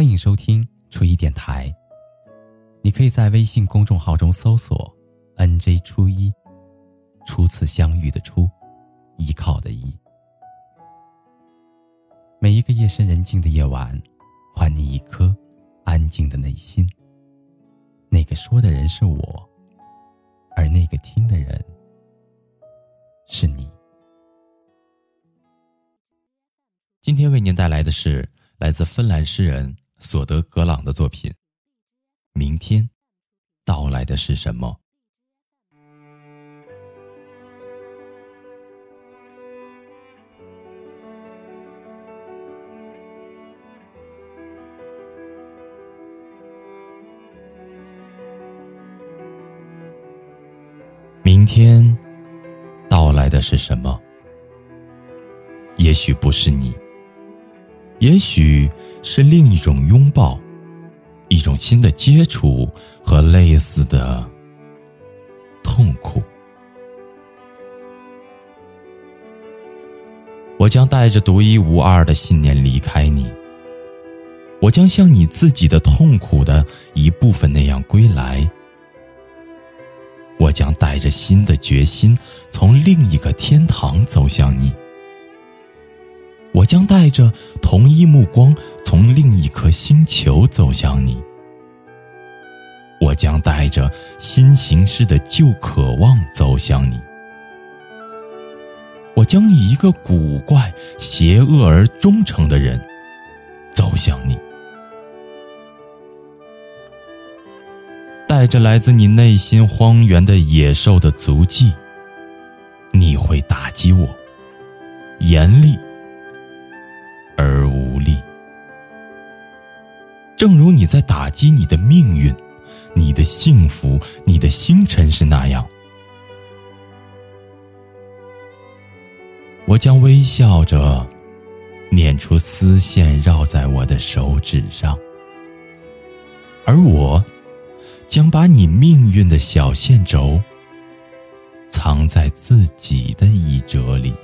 欢迎收听初一电台。你可以在微信公众号中搜索 “nj 初一”，初次相遇的初，依靠的依。每一个夜深人静的夜晚，还你一颗安静的内心。那个说的人是我，而那个听的人是你。今天为您带来的是来自芬兰诗人索德格朗的作品。明天到来的是什么？明天到来的是什么？也许不是你。也许是另一种拥抱，一种新的接触和类似的痛苦。我将带着独一无二的信念离开你。我将像你自己的痛苦的一部分那样归来。我将带着新的决心，从另一个天堂走向你。将带着同一目光，从另一颗星球走向你。我将带着新形式的旧渴望走向你。我将以一个古怪、邪恶而忠诚的人走向你，带着来自你内心荒原的野兽的足迹。你会打击我，严厉。正如你在打击你的命运、你的幸福、你的星辰是那样。我将微笑着捻出丝线，绕在我的手指上，而我将把你命运的小线轴藏在自己的衣褶里。